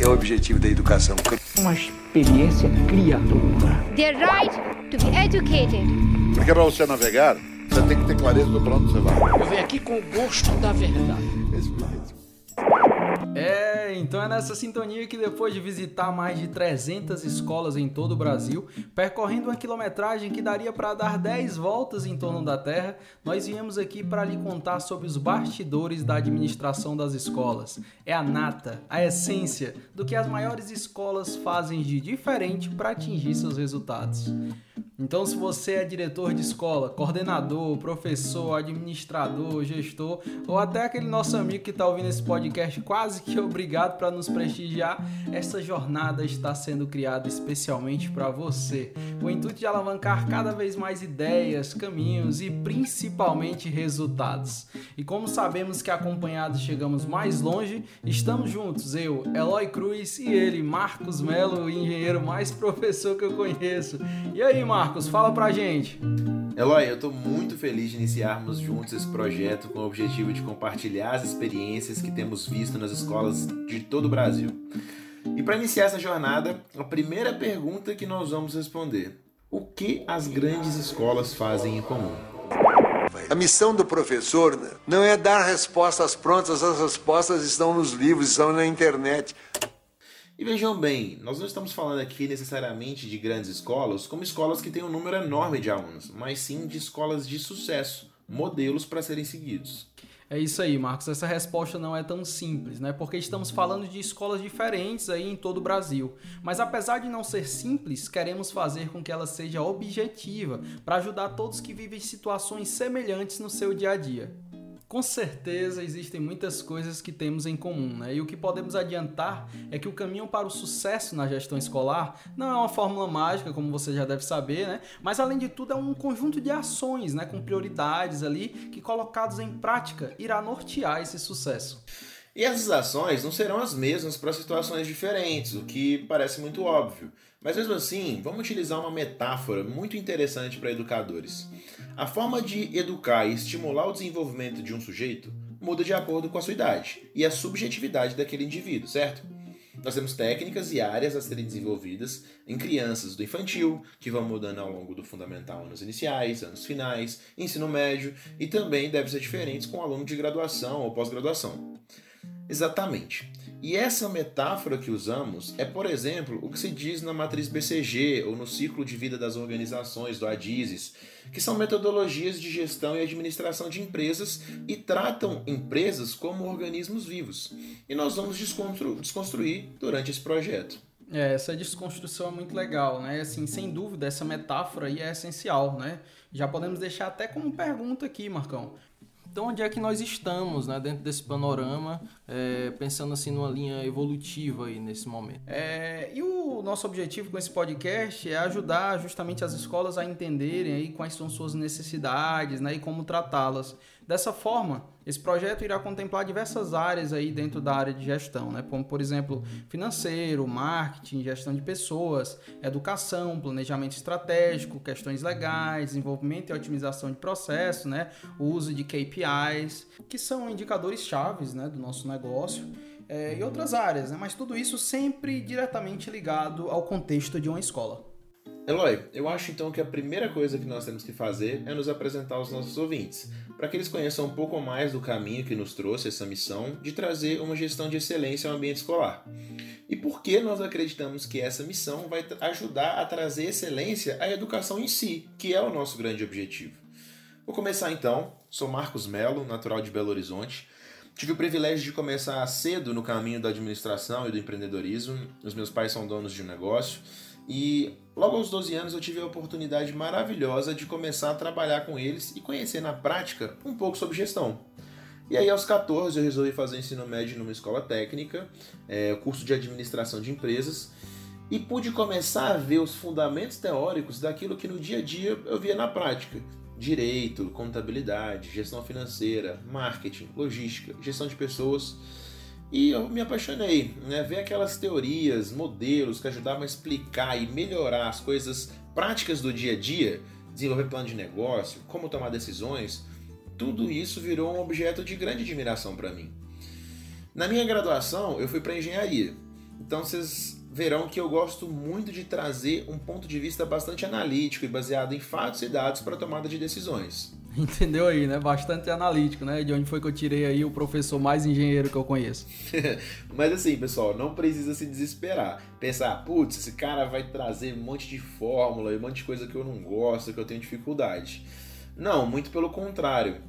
é o objetivo da educação. Uma experiência criadora. The right to be educated. Porque para você navegar, você tem que ter clareza do para onde você vai. Eu venho aqui com o gosto da verdade. É, então é nessa sintonia que depois de visitar mais de 300 escolas em todo o Brasil, percorrendo uma quilometragem que daria para dar 10 voltas em torno da Terra, nós viemos aqui para lhe contar sobre os bastidores da administração das escolas. É a nata, a essência do que as maiores escolas fazem de diferente para atingir seus resultados. Então, se você é diretor de escola, coordenador, professor, administrador, gestor, ou até aquele nosso amigo que está ouvindo esse podcast quase que obrigado para nos prestigiar, essa jornada está sendo criada especialmente para você, o intuito de alavancar cada vez mais ideias, caminhos e principalmente resultados. E como sabemos que acompanhados chegamos mais longe, estamos juntos, eu, Eloy Cruz e ele, Marcos Melo, o engenheiro mais professor que eu conheço. E aí, Marcos? Marcos, fala pra gente. Eloy, eu estou muito feliz de iniciarmos juntos esse projeto com o objetivo de compartilhar as experiências que temos visto nas escolas de todo o Brasil. E para iniciar essa jornada, a primeira pergunta que nós vamos responder: o que as grandes escolas fazem em comum? A missão do professor não é dar respostas prontas, as respostas estão nos livros, estão na internet. E vejam bem, nós não estamos falando aqui necessariamente de grandes escolas como escolas que têm um número enorme de alunos, mas sim de escolas de sucesso, modelos para serem seguidos. É isso aí, Marcos. Essa resposta não é tão simples, né? Porque estamos falando de escolas diferentes aí em todo o Brasil. Mas apesar de não ser simples, queremos fazer com que ela seja objetiva para ajudar todos que vivem situações semelhantes no seu dia a dia. Com certeza existem muitas coisas que temos em comum, né? E o que podemos adiantar é que o caminho para o sucesso na gestão escolar não é uma fórmula mágica, como você já deve saber, né? Mas além de tudo é um conjunto de ações, né, com prioridades ali que colocados em prática irá nortear esse sucesso. E essas ações não serão as mesmas para situações diferentes, o que parece muito óbvio. Mas mesmo assim, vamos utilizar uma metáfora muito interessante para educadores. A forma de educar e estimular o desenvolvimento de um sujeito muda de acordo com a sua idade e a subjetividade daquele indivíduo, certo? Nós temos técnicas e áreas a serem desenvolvidas em crianças do infantil, que vão mudando ao longo do fundamental, anos iniciais, anos finais, ensino médio, e também devem ser diferentes com aluno de graduação ou pós-graduação. Exatamente. E essa metáfora que usamos é, por exemplo, o que se diz na matriz BCG ou no ciclo de vida das organizações do ADISES, que são metodologias de gestão e administração de empresas e tratam empresas como organismos vivos. E nós vamos desconstru desconstruir durante esse projeto. É, essa desconstrução é muito legal, né? Assim, sem dúvida, essa metáfora aí é essencial, né? Já podemos deixar até como pergunta aqui, Marcão. Então, onde é que nós estamos né, dentro desse panorama, é, pensando assim numa linha evolutiva aí nesse momento? É, e o nosso objetivo com esse podcast é ajudar justamente as escolas a entenderem aí quais são suas necessidades né, e como tratá-las. Dessa forma, esse projeto irá contemplar diversas áreas aí dentro da área de gestão, né? como por exemplo financeiro, marketing, gestão de pessoas, educação, planejamento estratégico, questões legais, desenvolvimento e otimização de processos, né? o uso de KPIs, que são indicadores chaves né, do nosso negócio. É, e outras áreas, né? mas tudo isso sempre diretamente ligado ao contexto de uma escola. Eloy, eu acho então que a primeira coisa que nós temos que fazer é nos apresentar aos nossos ouvintes, para que eles conheçam um pouco mais do caminho que nos trouxe essa missão de trazer uma gestão de excelência ao ambiente escolar. E por que nós acreditamos que essa missão vai ajudar a trazer excelência à educação em si, que é o nosso grande objetivo. Vou começar então. Sou Marcos Melo, natural de Belo Horizonte. Tive o privilégio de começar cedo no caminho da administração e do empreendedorismo. Os meus pais são donos de um negócio e logo aos 12 anos eu tive a oportunidade maravilhosa de começar a trabalhar com eles e conhecer na prática um pouco sobre gestão. E aí aos 14 eu resolvi fazer ensino médio numa escola técnica, é, curso de administração de empresas, e pude começar a ver os fundamentos teóricos daquilo que no dia a dia eu via na prática. Direito, contabilidade, gestão financeira, marketing, logística, gestão de pessoas. E eu me apaixonei, né? Ver aquelas teorias, modelos que ajudavam a explicar e melhorar as coisas práticas do dia a dia, desenvolver plano de negócio, como tomar decisões, tudo isso virou um objeto de grande admiração para mim. Na minha graduação, eu fui para engenharia. Então vocês verão que eu gosto muito de trazer um ponto de vista bastante analítico e baseado em fatos e dados para a tomada de decisões. Entendeu aí, né? Bastante analítico, né? De onde foi que eu tirei aí o professor mais engenheiro que eu conheço. Mas assim, pessoal, não precisa se desesperar. Pensar, putz, esse cara vai trazer um monte de fórmula e um monte de coisa que eu não gosto, que eu tenho dificuldade. Não, muito pelo contrário.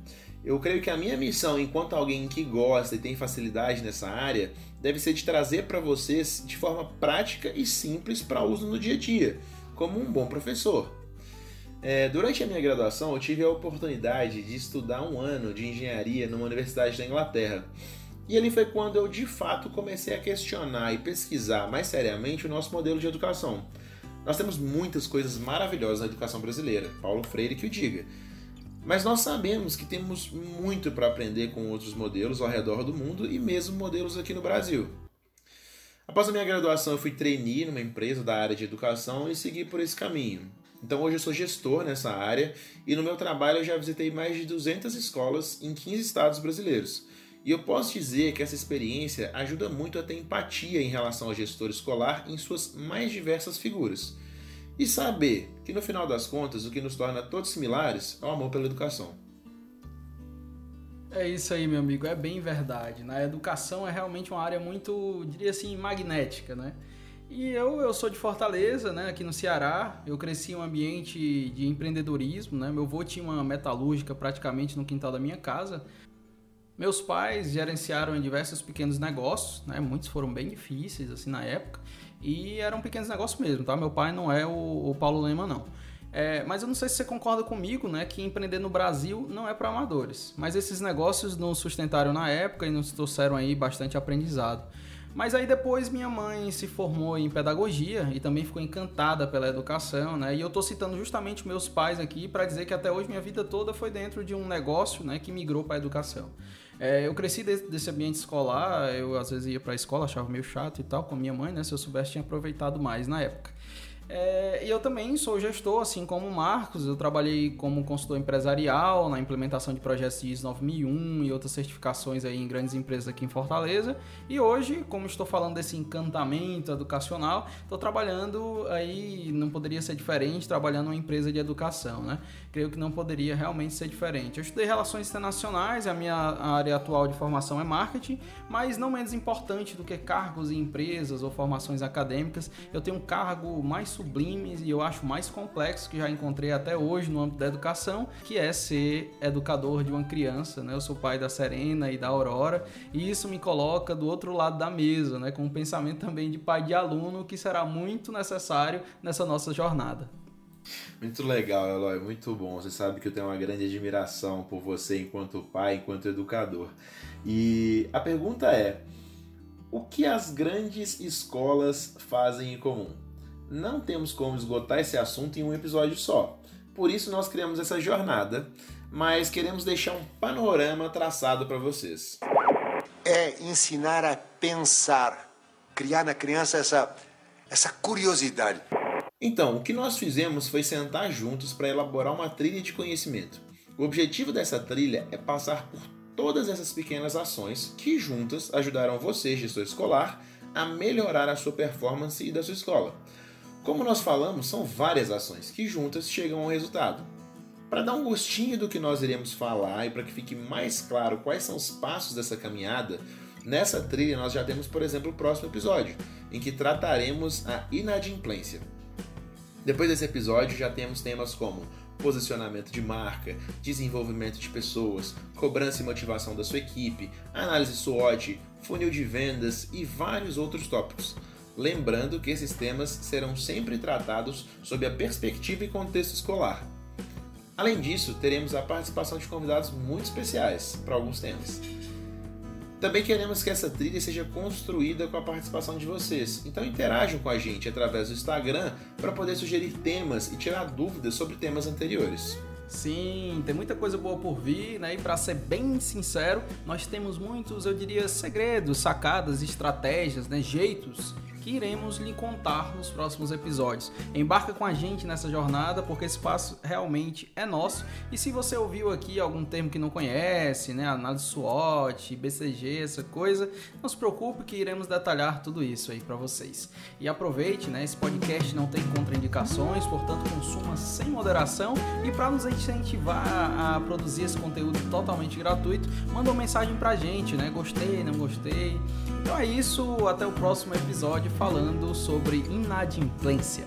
Eu creio que a minha missão, enquanto alguém que gosta e tem facilidade nessa área, deve ser de trazer para vocês de forma prática e simples para uso no dia a dia, como um bom professor. É, durante a minha graduação, eu tive a oportunidade de estudar um ano de engenharia numa universidade da Inglaterra. E ali foi quando eu de fato comecei a questionar e pesquisar mais seriamente o nosso modelo de educação. Nós temos muitas coisas maravilhosas na educação brasileira, Paulo Freire que o diga. Mas nós sabemos que temos muito para aprender com outros modelos ao redor do mundo e mesmo modelos aqui no Brasil. Após a minha graduação, eu fui trainee numa empresa da área de educação e segui por esse caminho. Então hoje eu sou gestor nessa área e no meu trabalho eu já visitei mais de 200 escolas em 15 estados brasileiros. E eu posso dizer que essa experiência ajuda muito a ter empatia em relação ao gestor escolar em suas mais diversas figuras. E saber que no final das contas o que nos torna todos similares é o amor pela educação. É isso aí, meu amigo, é bem verdade. Né? A educação é realmente uma área muito, diria assim, magnética, né? E eu, eu sou de Fortaleza, né, aqui no Ceará. Eu cresci em um ambiente de empreendedorismo, né? Meu avô tinha uma metalúrgica praticamente no quintal da minha casa. Meus pais gerenciaram diversos pequenos negócios, né? Muitos foram bem difíceis assim na época e eram pequenos negócios mesmo, tá? Meu pai não é o, o Paulo Lema não. É, mas eu não sei se você concorda comigo, né, que empreender no Brasil não é para amadores. Mas esses negócios nos sustentaram na época e nos trouxeram aí bastante aprendizado. Mas aí depois minha mãe se formou em pedagogia e também ficou encantada pela educação, né? E eu estou citando justamente meus pais aqui para dizer que até hoje minha vida toda foi dentro de um negócio, né, que migrou para a educação. É, eu cresci desse, desse, ambiente escolar, eu às vezes ia para a escola, achava meio chato e tal, com minha mãe, né? Se eu soubesse, tinha aproveitado mais na época. É, e eu também sou gestor, assim como o Marcos. Eu trabalhei como consultor empresarial na implementação de projetos ISO 9001 e outras certificações aí em grandes empresas aqui em Fortaleza. E hoje, como estou falando desse encantamento educacional, estou trabalhando aí, não poderia ser diferente, trabalhando numa empresa de educação, né? Creio que não poderia realmente ser diferente. Eu estudei relações internacionais, a minha área atual de formação é marketing, mas não menos importante do que cargos em empresas ou formações acadêmicas, eu tenho um cargo mais sublimes e eu acho mais complexo que já encontrei até hoje no âmbito da educação, que é ser educador de uma criança, né? Eu sou pai da Serena e da Aurora, e isso me coloca do outro lado da mesa, né, com um pensamento também de pai de aluno que será muito necessário nessa nossa jornada. Muito legal, Eloy, muito bom. Você sabe que eu tenho uma grande admiração por você enquanto pai, enquanto educador. E a pergunta é: o que as grandes escolas fazem em comum? Não temos como esgotar esse assunto em um episódio só. Por isso nós criamos essa jornada, mas queremos deixar um panorama traçado para vocês. É ensinar a pensar, criar na criança essa essa curiosidade. Então, o que nós fizemos foi sentar juntos para elaborar uma trilha de conhecimento. O objetivo dessa trilha é passar por todas essas pequenas ações que juntas ajudarão você, gestor escolar, a melhorar a sua performance e da sua escola. Como nós falamos, são várias ações que juntas chegam ao resultado. Para dar um gostinho do que nós iremos falar e para que fique mais claro quais são os passos dessa caminhada, nessa trilha nós já temos, por exemplo, o próximo episódio, em que trataremos a inadimplência. Depois desse episódio já temos temas como posicionamento de marca, desenvolvimento de pessoas, cobrança e motivação da sua equipe, análise SWOT, funil de vendas e vários outros tópicos lembrando que esses temas serão sempre tratados sob a perspectiva e contexto escolar. Além disso, teremos a participação de convidados muito especiais para alguns temas. Também queremos que essa trilha seja construída com a participação de vocês, então interajam com a gente através do Instagram para poder sugerir temas e tirar dúvidas sobre temas anteriores. Sim, tem muita coisa boa por vir, né? E para ser bem sincero, nós temos muitos, eu diria, segredos, sacadas, estratégias, né? Jeitos que iremos lhe contar nos próximos episódios. Embarca com a gente nessa jornada, porque esse espaço realmente é nosso. E se você ouviu aqui algum termo que não conhece, né, análise SWOT, BCG, essa coisa, não se preocupe que iremos detalhar tudo isso aí para vocês. E aproveite, né, esse podcast não tem contraindicações, portanto consuma sem moderação e para nos incentivar a produzir esse conteúdo totalmente gratuito, manda uma mensagem pra gente, né? Gostei, não gostei. Então é isso, até o próximo episódio falando sobre inadimplência.